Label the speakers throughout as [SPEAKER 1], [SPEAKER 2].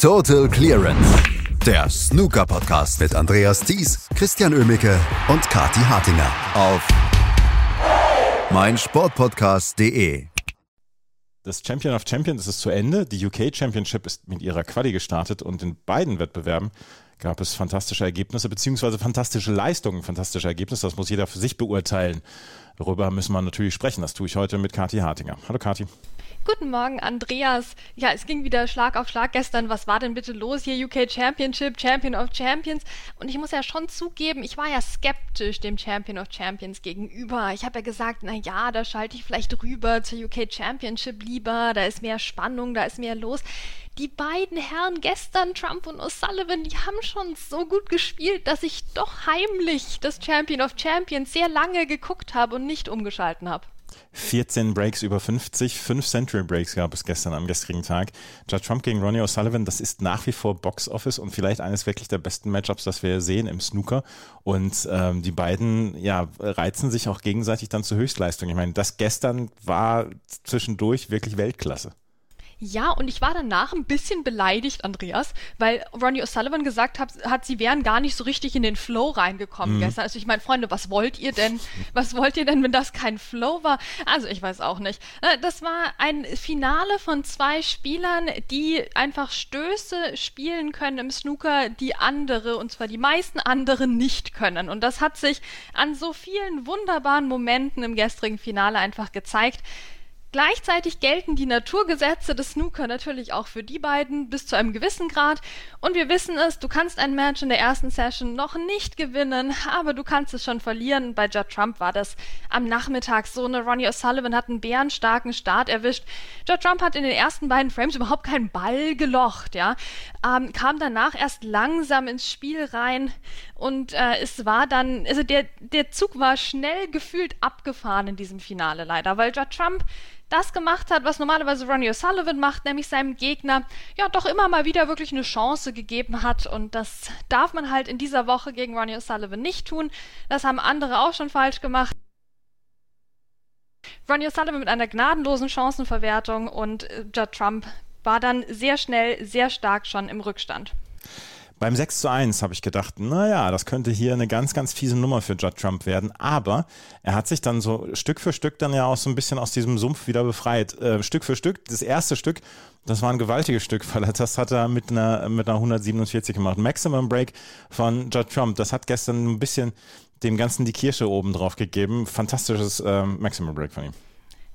[SPEAKER 1] Total Clearance. Der Snooker-Podcast mit Andreas Thies, Christian Ömicke und Kati Hartinger auf meinsportpodcast.de.
[SPEAKER 2] Das Champion of Champions ist zu Ende. Die UK Championship ist mit ihrer Quali gestartet und in beiden Wettbewerben gab es fantastische Ergebnisse, beziehungsweise fantastische Leistungen, fantastische Ergebnisse. Das muss jeder für sich beurteilen. Darüber müssen wir natürlich sprechen. Das tue ich heute mit Kathi Hartinger. Hallo Kathi.
[SPEAKER 3] Guten Morgen, Andreas. Ja, es ging wieder Schlag auf Schlag gestern. Was war denn bitte los hier? UK Championship, Champion of Champions. Und ich muss ja schon zugeben, ich war ja skeptisch dem Champion of Champions gegenüber. Ich habe ja gesagt, na ja, da schalte ich vielleicht rüber zur UK Championship lieber. Da ist mehr Spannung, da ist mehr los. Die beiden Herren gestern, Trump und O'Sullivan, die haben schon so gut gespielt, dass ich doch heimlich das Champion of Champions sehr lange geguckt habe und nicht umgeschalten habe.
[SPEAKER 2] 14 Breaks über 50, 5 Century Breaks gab es gestern am gestrigen Tag. Judd Trump gegen Ronnie O'Sullivan, das ist nach wie vor Box Office und vielleicht eines wirklich der besten Matchups, das wir sehen im Snooker. Und ähm, die beiden ja, reizen sich auch gegenseitig dann zur Höchstleistung. Ich meine, das gestern war zwischendurch wirklich Weltklasse.
[SPEAKER 3] Ja, und ich war danach ein bisschen beleidigt, Andreas, weil Ronnie O'Sullivan gesagt hat, hat, sie wären gar nicht so richtig in den Flow reingekommen mhm. gestern. Also ich meine, Freunde, was wollt ihr denn? Was wollt ihr denn, wenn das kein Flow war? Also ich weiß auch nicht. Äh, das war ein Finale von zwei Spielern, die einfach Stöße spielen können im Snooker, die andere, und zwar die meisten anderen nicht können. Und das hat sich an so vielen wunderbaren Momenten im gestrigen Finale einfach gezeigt. Gleichzeitig gelten die Naturgesetze des Snooker natürlich auch für die beiden bis zu einem gewissen Grad. Und wir wissen es, du kannst ein Match in der ersten Session noch nicht gewinnen, aber du kannst es schon verlieren. Bei Judd Trump war das am Nachmittag so. Eine Ronnie O'Sullivan hat einen bärenstarken Start erwischt. Judd Trump hat in den ersten beiden Frames überhaupt keinen Ball gelocht, ja. Ähm, kam danach erst langsam ins Spiel rein und äh, es war dann, also der, der Zug war schnell gefühlt abgefahren in diesem Finale leider, weil Judd Trump das gemacht hat, was normalerweise Ronnie O'Sullivan macht, nämlich seinem Gegner ja doch immer mal wieder wirklich eine Chance gegeben hat. Und das darf man halt in dieser Woche gegen Ronnie O'Sullivan nicht tun. Das haben andere auch schon falsch gemacht. Ronnie O'Sullivan mit einer gnadenlosen Chancenverwertung und äh, Judd Trump war dann sehr schnell, sehr stark schon im Rückstand.
[SPEAKER 2] Beim 6 zu 1 habe ich gedacht, naja, das könnte hier eine ganz, ganz fiese Nummer für Judd Trump werden. Aber er hat sich dann so Stück für Stück dann ja auch so ein bisschen aus diesem Sumpf wieder befreit. Äh, Stück für Stück. Das erste Stück, das war ein gewaltiges Stück, weil das hat er mit einer, mit einer 147 gemacht. Maximum Break von Judd Trump. Das hat gestern ein bisschen dem Ganzen die Kirsche oben drauf gegeben. Fantastisches äh, Maximum Break von ihm.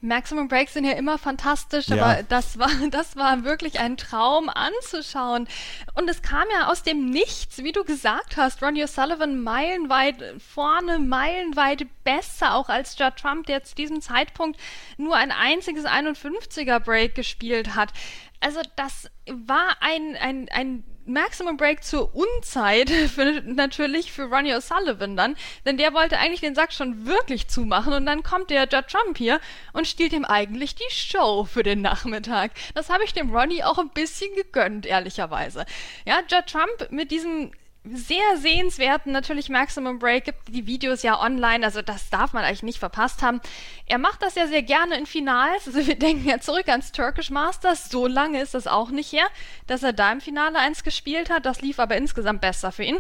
[SPEAKER 3] Maximum Breaks sind ja immer fantastisch, ja. aber das war, das war wirklich ein Traum anzuschauen. Und es kam ja aus dem Nichts, wie du gesagt hast. Ronnie O'Sullivan meilenweit vorne, meilenweit besser auch als Judd Trump, der zu diesem Zeitpunkt nur ein einziges 51er Break gespielt hat. Also das war ein, ein, ein Maximum Break zur Unzeit für, natürlich für Ronnie O'Sullivan dann, denn der wollte eigentlich den Sack schon wirklich zumachen und dann kommt der Judd Trump hier und stiehlt ihm eigentlich die Show für den Nachmittag. Das habe ich dem Ronnie auch ein bisschen gegönnt, ehrlicherweise. Ja, Judd Trump mit diesem sehr sehenswerten, natürlich Maximum Break, gibt die Videos ja online, also das darf man eigentlich nicht verpasst haben. Er macht das ja sehr gerne in Finals, also wir denken ja zurück ans Turkish Masters, so lange ist das auch nicht her, dass er da im Finale eins gespielt hat, das lief aber insgesamt besser für ihn.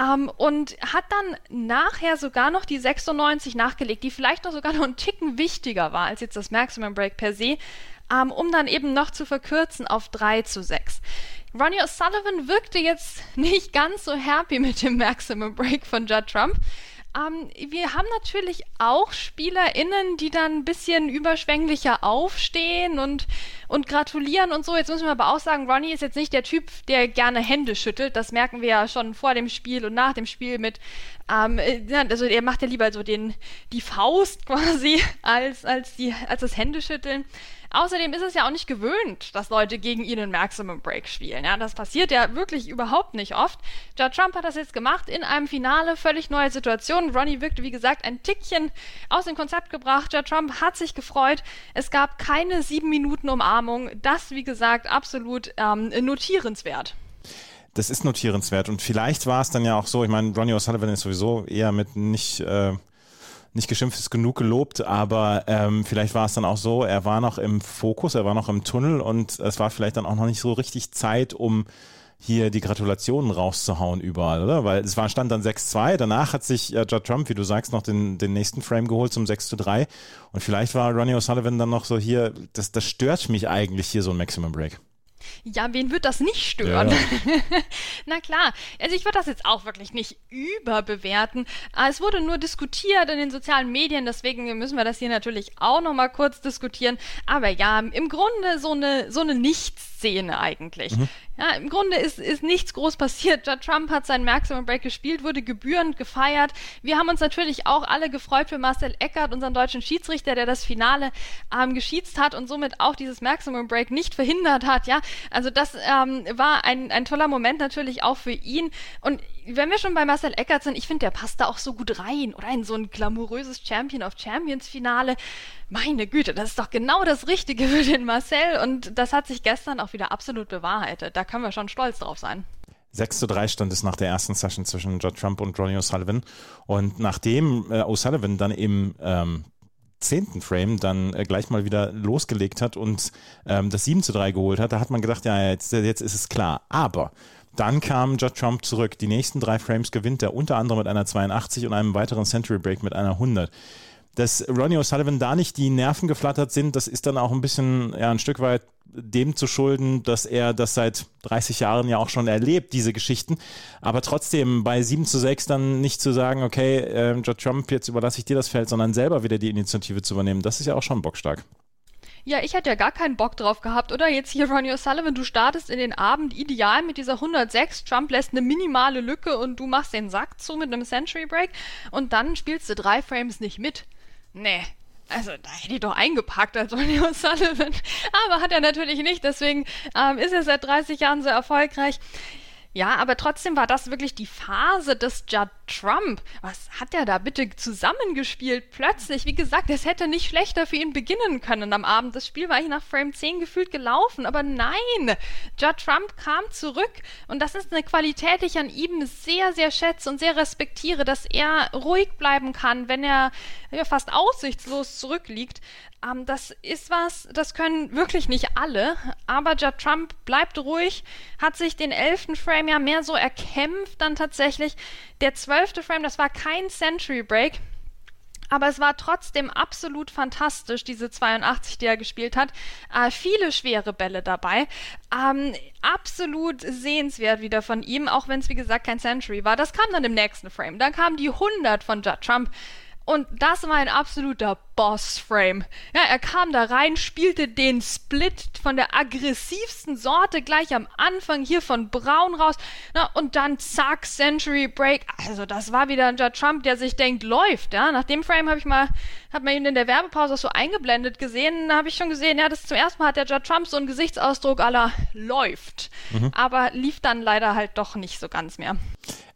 [SPEAKER 3] Ähm, und hat dann nachher sogar noch die 96 nachgelegt, die vielleicht noch sogar noch einen Ticken wichtiger war als jetzt das Maximum Break per se, ähm, um dann eben noch zu verkürzen auf 3 zu 6. Ronnie O'Sullivan wirkte jetzt nicht ganz so happy mit dem Maximum Break von Judd Trump. Ähm, wir haben natürlich auch SpielerInnen, die dann ein bisschen überschwänglicher aufstehen und, und gratulieren und so. Jetzt müssen wir aber auch sagen, Ronnie ist jetzt nicht der Typ, der gerne Hände schüttelt. Das merken wir ja schon vor dem Spiel und nach dem Spiel mit. Ähm, also er macht ja lieber so den, die Faust quasi als, als, die, als das Händeschütteln. Außerdem ist es ja auch nicht gewöhnt, dass Leute gegen ihn in Maximum Break spielen. Ja, das passiert ja wirklich überhaupt nicht oft. Judd Trump hat das jetzt gemacht in einem Finale, völlig neue Situation. Ronnie wirkte, wie gesagt, ein Tickchen aus dem Konzept gebracht. Judd Trump hat sich gefreut. Es gab keine sieben Minuten Umarmung. Das, wie gesagt, absolut ähm, notierenswert
[SPEAKER 2] das ist notierenswert. Und vielleicht war es dann ja auch so, ich meine, Ronnie O'Sullivan ist sowieso eher mit nicht, äh, nicht geschimpft ist genug gelobt, aber ähm, vielleicht war es dann auch so, er war noch im Fokus, er war noch im Tunnel und es war vielleicht dann auch noch nicht so richtig Zeit, um hier die Gratulationen rauszuhauen überall, oder? Weil es war stand dann 6-2, danach hat sich äh, Judd Trump, wie du sagst, noch den, den nächsten Frame geholt zum 6-3 und vielleicht war Ronnie O'Sullivan dann noch so hier, das, das stört mich eigentlich hier so ein Maximum Break.
[SPEAKER 3] Ja, wen wird das nicht stören? Ja. Na klar, also ich würde das jetzt auch wirklich nicht überbewerten. Ah, es wurde nur diskutiert in den sozialen Medien, deswegen müssen wir das hier natürlich auch nochmal kurz diskutieren. Aber ja, im Grunde so eine, so eine Nichtsszene eigentlich. Mhm. Ja, im Grunde ist, ist nichts groß passiert. Judd Trump hat seinen Maximum Break gespielt, wurde gebührend gefeiert. Wir haben uns natürlich auch alle gefreut für Marcel Eckert, unseren deutschen Schiedsrichter, der das Finale ähm, geschießt hat und somit auch dieses Maximum Break nicht verhindert hat. Ja, also das ähm, war ein, ein toller Moment natürlich auch für ihn. Und wenn wir schon bei Marcel Eckert sind, ich finde, der passt da auch so gut rein, oder? In so ein glamouröses Champion of Champions Finale. Meine Güte, das ist doch genau das Richtige für den Marcel und das hat sich gestern auch wieder absolut bewahrheitet. Da können wir schon stolz drauf sein.
[SPEAKER 2] 6 zu 3 stand es nach der ersten Session zwischen Judd Trump und Ronnie O'Sullivan. Und nachdem äh, O'Sullivan dann im ähm, zehnten Frame dann äh, gleich mal wieder losgelegt hat und ähm, das 7 zu 3 geholt hat, da hat man gedacht, ja, jetzt, jetzt ist es klar. Aber dann kam Judd Trump zurück. Die nächsten drei Frames gewinnt er unter anderem mit einer 82 und einem weiteren Century Break mit einer 100 dass Ronnie O'Sullivan da nicht die Nerven geflattert sind, das ist dann auch ein bisschen, ja, ein Stück weit dem zu schulden, dass er das seit 30 Jahren ja auch schon erlebt, diese Geschichten. Aber trotzdem bei 7 zu 6 dann nicht zu sagen, okay, äh, Judd Trump, jetzt überlasse ich dir das Feld, sondern selber wieder die Initiative zu übernehmen, das ist ja auch schon bockstark.
[SPEAKER 3] Ja, ich hätte ja gar keinen Bock drauf gehabt, oder? Jetzt hier Ronnie O'Sullivan, du startest in den Abend ideal mit dieser 106, Trump lässt eine minimale Lücke und du machst den Sack zu mit einem Century Break und dann spielst du drei Frames nicht mit. Nee, also da hätte ich doch eingepackt als Ronnie O'Sullivan. Aber hat er natürlich nicht, deswegen ähm, ist er seit 30 Jahren so erfolgreich. Ja, aber trotzdem war das wirklich die Phase des Judd Trump. Was hat er da bitte zusammengespielt? Plötzlich, wie gesagt, es hätte nicht schlechter für ihn beginnen können am Abend. Das Spiel war eigentlich nach Frame 10 gefühlt gelaufen, aber nein, Judd Trump kam zurück und das ist eine Qualität, die ich an ihm sehr, sehr schätze und sehr respektiere, dass er ruhig bleiben kann, wenn er ja, fast aussichtslos zurückliegt. Ähm, das ist was, das können wirklich nicht alle, aber Judd Trump bleibt ruhig, hat sich den elften Frame ja mehr so erkämpft dann tatsächlich. Der zwölfte Frame, das war kein Century Break, aber es war trotzdem absolut fantastisch, diese 82, die er gespielt hat. Äh, viele schwere Bälle dabei. Ähm, absolut sehenswert wieder von ihm, auch wenn es wie gesagt kein Century war. Das kam dann im nächsten Frame. Dann kam die 100 von Judd Trump. Und das war ein absoluter Boss-Frame. Ja, er kam da rein, spielte den Split von der aggressivsten Sorte gleich am Anfang hier von Braun raus. Na, und dann zack, Century Break. Also das war wieder ein Judd Trump, der sich denkt, läuft. Ja, nach dem Frame habe ich mal, hat man ihn in der Werbepause so eingeblendet gesehen. Da habe ich schon gesehen, ja, das zum ersten Mal hat der Judd Trump so einen Gesichtsausdruck aller läuft. Mhm. Aber lief dann leider halt doch nicht so ganz mehr.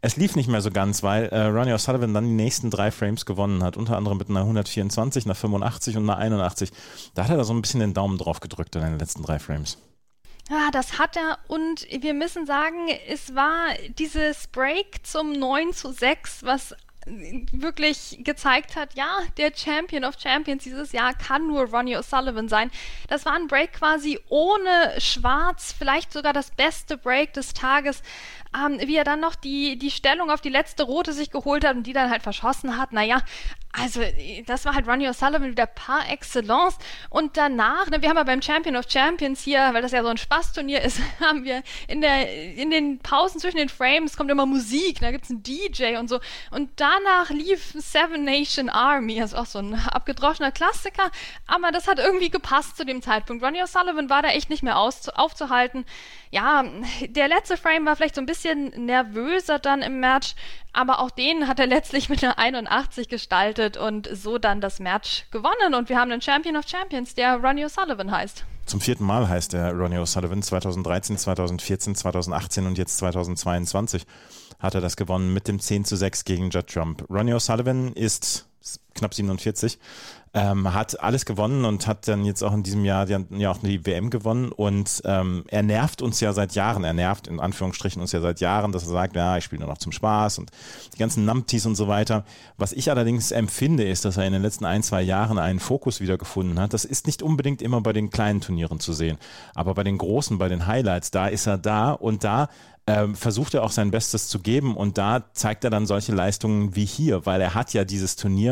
[SPEAKER 2] Es lief nicht mehr so ganz, weil äh, Ronnie O'Sullivan dann die nächsten drei Frames gewonnen hat, unter anderem mit einer 124, einer 85 und einer 81. Da hat er da so ein bisschen den Daumen drauf gedrückt in den letzten drei Frames.
[SPEAKER 3] Ja, das hat er und wir müssen sagen, es war dieses Break zum 9 zu 6, was wirklich gezeigt hat, ja, der Champion of Champions dieses Jahr kann nur Ronnie O'Sullivan sein. Das war ein Break quasi ohne Schwarz, vielleicht sogar das beste Break des Tages ähm, wie er dann noch die, die Stellung auf die letzte Rote sich geholt hat und die dann halt verschossen hat. Naja, also das war halt Ronnie O'Sullivan wieder par excellence. Und danach, ne, wir haben ja beim Champion of Champions hier, weil das ja so ein Spaßturnier ist, haben wir in, der, in den Pausen zwischen den Frames kommt immer Musik, da gibt es einen DJ und so. Und danach lief Seven Nation Army, also auch so ein abgedroschener Klassiker, aber das hat irgendwie gepasst zu dem Zeitpunkt. Ronnie O'Sullivan war da echt nicht mehr aufzuhalten. Ja, der letzte Frame war vielleicht so ein bisschen nervöser dann im Match, aber auch den hat er letztlich mit einer 81 gestaltet und so dann das Match gewonnen. Und wir haben einen Champion of Champions, der Ronnie O'Sullivan heißt.
[SPEAKER 2] Zum vierten Mal heißt er Ronnie O'Sullivan, 2013, 2014, 2018 und jetzt 2022. hat er das gewonnen mit dem 10 zu 6 gegen Judd Trump. Ronnie O'Sullivan ist knapp 47, ähm, hat alles gewonnen und hat dann jetzt auch in diesem Jahr die, ja auch die WM gewonnen und ähm, er nervt uns ja seit Jahren, er nervt in Anführungsstrichen uns ja seit Jahren, dass er sagt, ja, ich spiele nur noch zum Spaß und die ganzen Numpties und so weiter. Was ich allerdings empfinde, ist, dass er in den letzten ein, zwei Jahren einen Fokus wiedergefunden hat. Das ist nicht unbedingt immer bei den kleinen Turnieren zu sehen, aber bei den großen, bei den Highlights, da ist er da und da ähm, versucht er auch sein Bestes zu geben und da zeigt er dann solche Leistungen wie hier, weil er hat ja dieses Turnier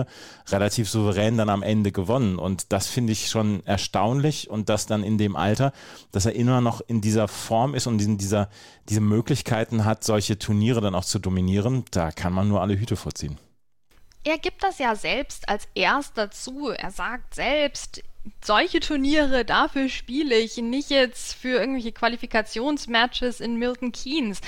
[SPEAKER 2] relativ souverän dann am Ende gewonnen und das finde ich schon erstaunlich und das dann in dem Alter, dass er immer noch in dieser Form ist und in dieser, diese Möglichkeiten hat, solche Turniere dann auch zu dominieren, da kann man nur alle Hüte vorziehen.
[SPEAKER 3] Er gibt das ja selbst als erster zu. Er sagt selbst, solche Turniere, dafür spiele ich, nicht jetzt für irgendwelche Qualifikationsmatches in Milton Keynes.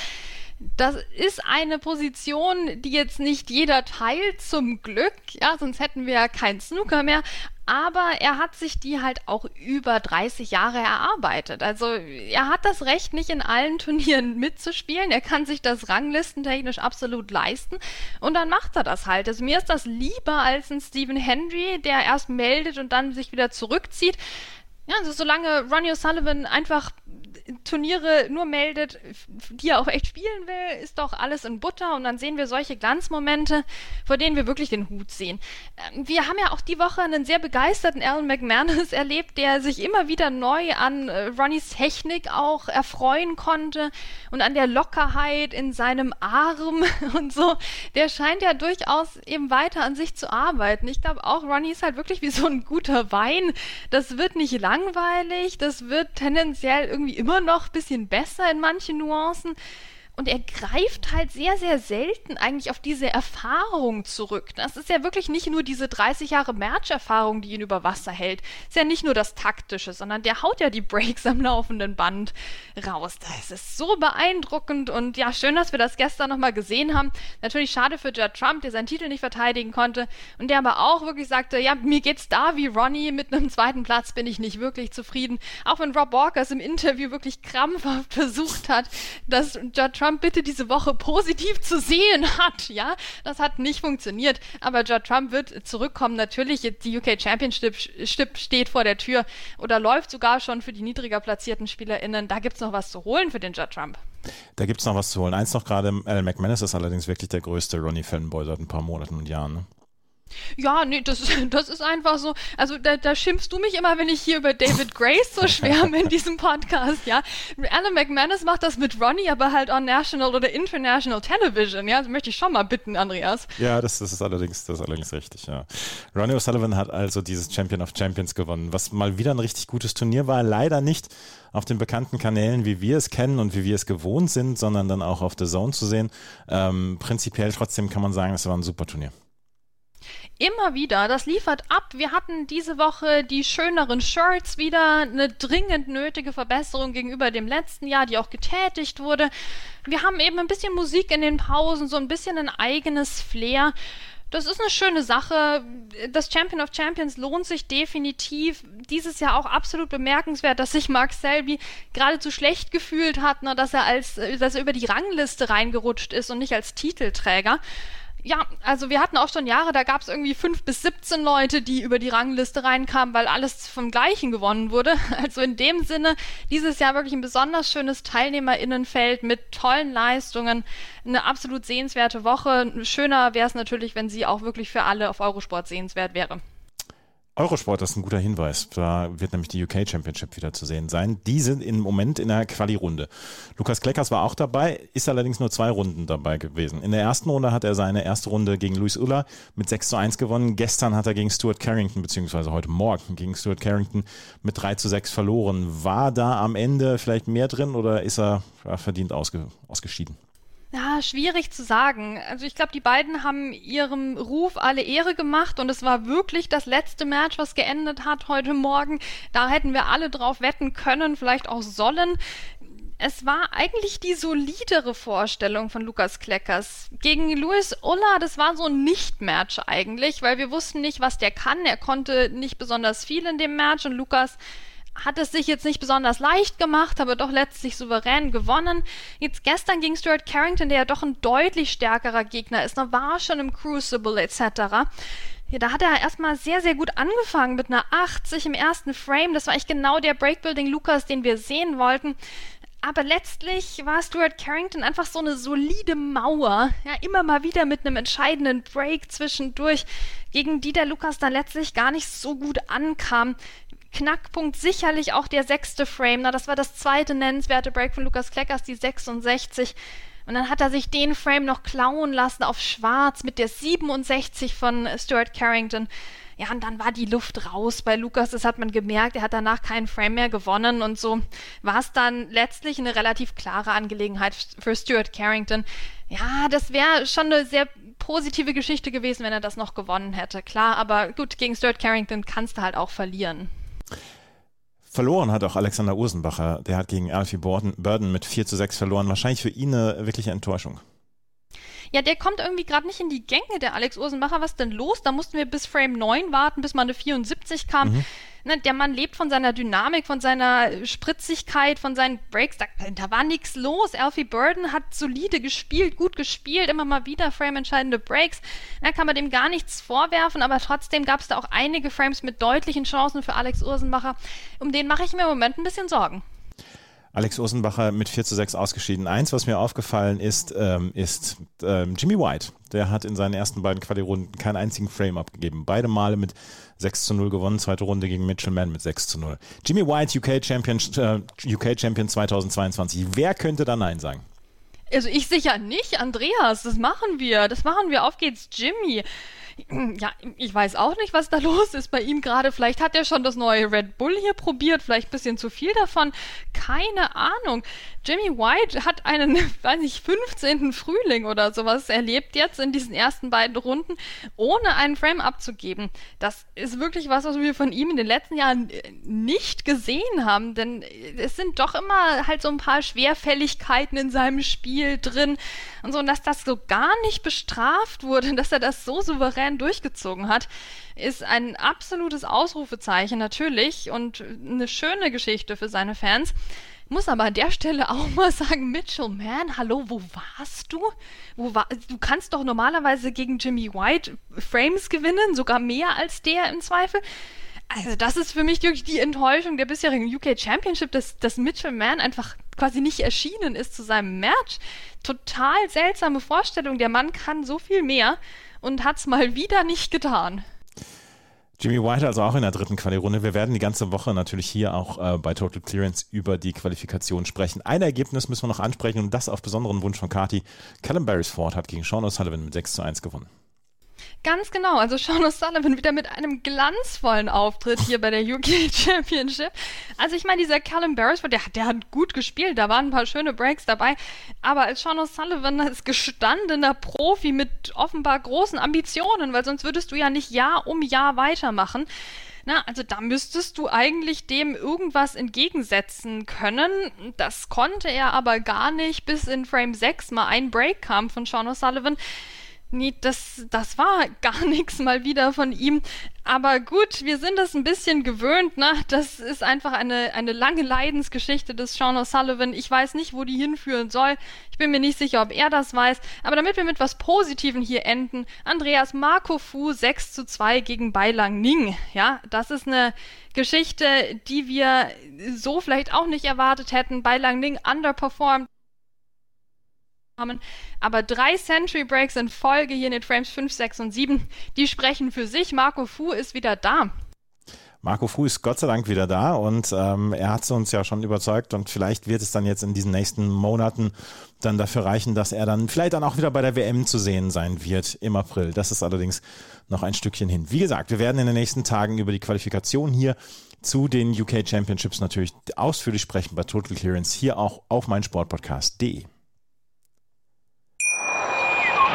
[SPEAKER 3] Das ist eine Position, die jetzt nicht jeder teilt, zum Glück. Ja, sonst hätten wir ja keinen Snooker mehr aber er hat sich die halt auch über 30 Jahre erarbeitet. Also er hat das Recht, nicht in allen Turnieren mitzuspielen. Er kann sich das ranglistentechnisch absolut leisten und dann macht er das halt. Also mir ist das lieber als ein Stephen Hendry, der erst meldet und dann sich wieder zurückzieht. Ja, also solange Ronnie O'Sullivan einfach Turniere nur meldet, die er auch echt spielen will, ist doch alles in Butter und dann sehen wir solche Glanzmomente, vor denen wir wirklich den Hut sehen. Ähm, wir haben ja auch die Woche einen sehr begeisterten Alan McManus erlebt, der sich immer wieder neu an äh, Ronnys Technik auch erfreuen konnte und an der Lockerheit in seinem Arm und so. Der scheint ja durchaus eben weiter an sich zu arbeiten. Ich glaube auch, Ronny ist halt wirklich wie so ein guter Wein. Das wird nicht langweilig, das wird tendenziell irgendwie immer noch ein bisschen besser in manchen Nuancen. Und er greift halt sehr, sehr selten eigentlich auf diese Erfahrung zurück. Das ist ja wirklich nicht nur diese 30 Jahre Match-Erfahrung, die ihn über Wasser hält. Ist ja nicht nur das Taktische, sondern der haut ja die Breaks am laufenden Band raus. Das ist so beeindruckend und ja, schön, dass wir das gestern nochmal gesehen haben. Natürlich schade für Judd Trump, der seinen Titel nicht verteidigen konnte und der aber auch wirklich sagte, ja, mir geht's da wie Ronnie, mit einem zweiten Platz bin ich nicht wirklich zufrieden. Auch wenn Rob Walkers im Interview wirklich krampfhaft versucht hat, dass Judd Trump bitte diese Woche positiv zu sehen hat. Ja, das hat nicht funktioniert. Aber Judd Trump wird zurückkommen. Natürlich, die UK Championship steht vor der Tür oder läuft sogar schon für die niedriger platzierten SpielerInnen. Da gibt es noch was zu holen für den Judd Trump.
[SPEAKER 2] Da gibt es noch was zu holen. Eins noch gerade, Alan McManus ist allerdings wirklich der größte Ronnie Fanboy seit ein paar Monaten und Jahren. Ne?
[SPEAKER 3] Ja, nee, das, das ist einfach so. Also da, da schimpfst du mich immer, wenn ich hier über David Grace so schwärme in diesem Podcast, ja. Alan McManus macht das mit Ronnie, aber halt on National oder International Television, ja. Das möchte ich schon mal bitten, Andreas.
[SPEAKER 2] Ja, das, das ist allerdings, das ist allerdings richtig, ja. Ronnie O'Sullivan hat also dieses Champion of Champions gewonnen, was mal wieder ein richtig gutes Turnier war. Leider nicht auf den bekannten Kanälen, wie wir es kennen und wie wir es gewohnt sind, sondern dann auch auf The Zone zu sehen. Ähm, prinzipiell trotzdem kann man sagen, es war ein super Turnier
[SPEAKER 3] immer wieder. Das liefert ab. Wir hatten diese Woche die schöneren Shirts wieder, eine dringend nötige Verbesserung gegenüber dem letzten Jahr, die auch getätigt wurde. Wir haben eben ein bisschen Musik in den Pausen, so ein bisschen ein eigenes Flair. Das ist eine schöne Sache. Das Champion of Champions lohnt sich definitiv. Dieses Jahr auch absolut bemerkenswert, dass sich Mark Selby geradezu schlecht gefühlt hat, ne, dass er als, dass er über die Rangliste reingerutscht ist und nicht als Titelträger. Ja, also wir hatten auch schon Jahre, da gab es irgendwie fünf bis 17 Leute, die über die Rangliste reinkamen, weil alles vom Gleichen gewonnen wurde. Also in dem Sinne, dieses Jahr wirklich ein besonders schönes Teilnehmerinnenfeld mit tollen Leistungen. Eine absolut sehenswerte Woche. Schöner wäre es natürlich, wenn sie auch wirklich für alle auf Eurosport sehenswert wäre.
[SPEAKER 2] Eurosport ist ein guter Hinweis. Da wird nämlich die UK Championship wieder zu sehen sein. Die sind im Moment in der Quali-Runde. Lukas Kleckers war auch dabei, ist allerdings nur zwei Runden dabei gewesen. In der ersten Runde hat er seine erste Runde gegen Luis Ulla mit 6 zu 1 gewonnen. Gestern hat er gegen Stuart Carrington, beziehungsweise heute Morgen gegen Stuart Carrington mit 3 zu 6 verloren. War da am Ende vielleicht mehr drin oder ist er verdient ausge ausgeschieden?
[SPEAKER 3] Ja, schwierig zu sagen. Also ich glaube, die beiden haben ihrem Ruf alle Ehre gemacht und es war wirklich das letzte Match, was geendet hat heute Morgen. Da hätten wir alle drauf wetten können, vielleicht auch sollen. Es war eigentlich die solidere Vorstellung von Lukas Kleckers. Gegen Luis Ulla, das war so ein Nicht-Match eigentlich, weil wir wussten nicht, was der kann. Er konnte nicht besonders viel in dem Match und Lukas hat es sich jetzt nicht besonders leicht gemacht, aber doch letztlich souverän gewonnen. Jetzt gestern gegen Stuart Carrington, der ja doch ein deutlich stärkerer Gegner ist, noch war schon im Crucible etc. Ja, da hat er erstmal sehr, sehr gut angefangen mit einer 80 im ersten Frame. Das war eigentlich genau der Breakbuilding Lukas, den wir sehen wollten. Aber letztlich war Stuart Carrington einfach so eine solide Mauer. Ja, immer mal wieder mit einem entscheidenden Break zwischendurch, gegen die der Lukas dann letztlich gar nicht so gut ankam. Knackpunkt sicherlich auch der sechste Frame. Na, das war das zweite nennenswerte Break von Lukas Kleckers, die 66. Und dann hat er sich den Frame noch klauen lassen auf Schwarz mit der 67 von Stuart Carrington. Ja, und dann war die Luft raus bei Lukas. Das hat man gemerkt. Er hat danach keinen Frame mehr gewonnen. Und so war es dann letztlich eine relativ klare Angelegenheit für Stuart Carrington. Ja, das wäre schon eine sehr positive Geschichte gewesen, wenn er das noch gewonnen hätte. Klar, aber gut, gegen Stuart Carrington kannst du halt auch verlieren.
[SPEAKER 2] Verloren hat auch Alexander Ursenbacher. Der hat gegen Alfie Burden mit 4 zu 6 verloren. Wahrscheinlich für ihn eine wirkliche Enttäuschung.
[SPEAKER 3] Ja, der kommt irgendwie gerade nicht in die Gänge, der Alex Ursenbacher. Was denn los? Da mussten wir bis Frame 9 warten, bis mal eine 74 kam. Mhm ne, der Mann lebt von seiner Dynamik, von seiner Spritzigkeit, von seinen Breaks. Da, da war nichts los. Alfie Burden hat solide gespielt, gut gespielt, immer mal wieder frame-entscheidende Breaks. Da kann man dem gar nichts vorwerfen, aber trotzdem gab es da auch einige Frames mit deutlichen Chancen für Alex Ursenbacher. Um den mache ich mir im Moment ein bisschen Sorgen.
[SPEAKER 2] Alex Ursenbacher mit 4 zu 6 ausgeschieden. Eins, was mir aufgefallen ist, ähm, ist ähm, Jimmy White. Der hat in seinen ersten beiden Quali-Runden keinen einzigen Frame abgegeben. Beide Male mit 6 zu 0 gewonnen, zweite Runde gegen Mitchell Mann mit 6 zu 0. Jimmy White, UK Champion, äh, UK Champion 2022. Wer könnte da Nein sagen?
[SPEAKER 3] Also ich sicher nicht, Andreas, das machen wir. Das machen wir. Auf geht's, Jimmy. Ja, ich weiß auch nicht, was da los ist bei ihm gerade. Vielleicht hat er schon das neue Red Bull hier probiert, vielleicht ein bisschen zu viel davon. Keine Ahnung. Jimmy White hat einen, weiß ich, 15. Frühling oder sowas erlebt jetzt in diesen ersten beiden Runden, ohne einen Frame abzugeben. Das ist wirklich was, was wir von ihm in den letzten Jahren äh, nicht gesehen haben, denn es sind doch immer halt so ein paar Schwerfälligkeiten in seinem Spiel drin und so, und dass das so gar nicht bestraft wurde, dass er das so souverän durchgezogen hat, ist ein absolutes Ausrufezeichen natürlich und eine schöne Geschichte für seine Fans muss aber an der Stelle auch mal sagen, Mitchell, man, hallo, wo warst du? Wo war, du kannst doch normalerweise gegen Jimmy White Frames gewinnen, sogar mehr als der im Zweifel. Also das ist für mich wirklich die Enttäuschung der bisherigen UK Championship, dass, dass Mitchell Mann einfach quasi nicht erschienen ist zu seinem Match. Total seltsame Vorstellung. Der Mann kann so viel mehr und hat es mal wieder nicht getan.
[SPEAKER 2] Jimmy White also auch in der dritten Quali-Runde. Wir werden die ganze Woche natürlich hier auch äh, bei Total Clearance über die Qualifikation sprechen. Ein Ergebnis müssen wir noch ansprechen und das auf besonderen Wunsch von Kati. Callum Beresford hat gegen Sean O'Sullivan mit 6 zu 1 gewonnen.
[SPEAKER 3] Ganz genau. Also Sean O'Sullivan wieder mit einem glanzvollen Auftritt hier bei der UK Championship. Also ich meine, dieser Callum Beresford, der, der hat gut gespielt. Da waren ein paar schöne Breaks dabei. Aber als Sean O'Sullivan als gestandener Profi mit offenbar großen Ambitionen, weil sonst würdest du ja nicht Jahr um Jahr weitermachen. Na, also da müsstest du eigentlich dem irgendwas entgegensetzen können. Das konnte er aber gar nicht, bis in Frame 6 mal ein Break kam von Sean O'Sullivan. Nee, das, das war gar nichts mal wieder von ihm. Aber gut, wir sind das ein bisschen gewöhnt, ne? Das ist einfach eine, eine lange Leidensgeschichte des Sean O'Sullivan. Ich weiß nicht, wo die hinführen soll. Ich bin mir nicht sicher, ob er das weiß. Aber damit wir mit was Positivem hier enden, Andreas Marco Fu 6 zu 2 gegen Bai Lang Ning. Ja, das ist eine Geschichte, die wir so vielleicht auch nicht erwartet hätten. Bai Lang Ning underperformed aber drei Century Breaks in Folge hier in den Frames 5, 6 und 7, die sprechen für sich. Marco Fu ist wieder da.
[SPEAKER 2] Marco Fu ist Gott sei Dank wieder da und ähm, er hat uns ja schon überzeugt und vielleicht wird es dann jetzt in diesen nächsten Monaten dann dafür reichen, dass er dann vielleicht dann auch wieder bei der WM zu sehen sein wird im April. Das ist allerdings noch ein Stückchen hin. Wie gesagt, wir werden in den nächsten Tagen über die Qualifikation hier zu den UK Championships natürlich ausführlich sprechen bei Total Clearance hier auch auf meinsportpodcast.de.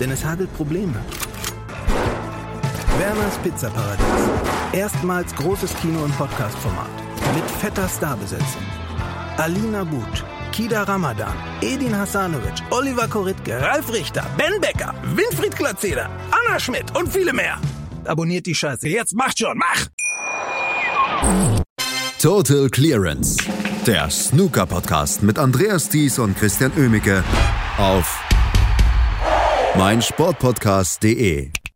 [SPEAKER 4] Denn es hagelt Probleme. Werners Pizzaparadies. Erstmals großes Kino- und Podcast-Format. Mit fetter Starbesetzung. Alina But, Kida Ramadan, Edin Hasanovic, Oliver Koritke, Ralf Richter, Ben Becker, Winfried Glatzeder, Anna Schmidt und viele mehr. Abonniert die Scheiße. Jetzt macht schon, mach!
[SPEAKER 1] Total Clearance. Der Snooker-Podcast mit Andreas Thies und Christian Ömicke auf meinsportpodcast.de.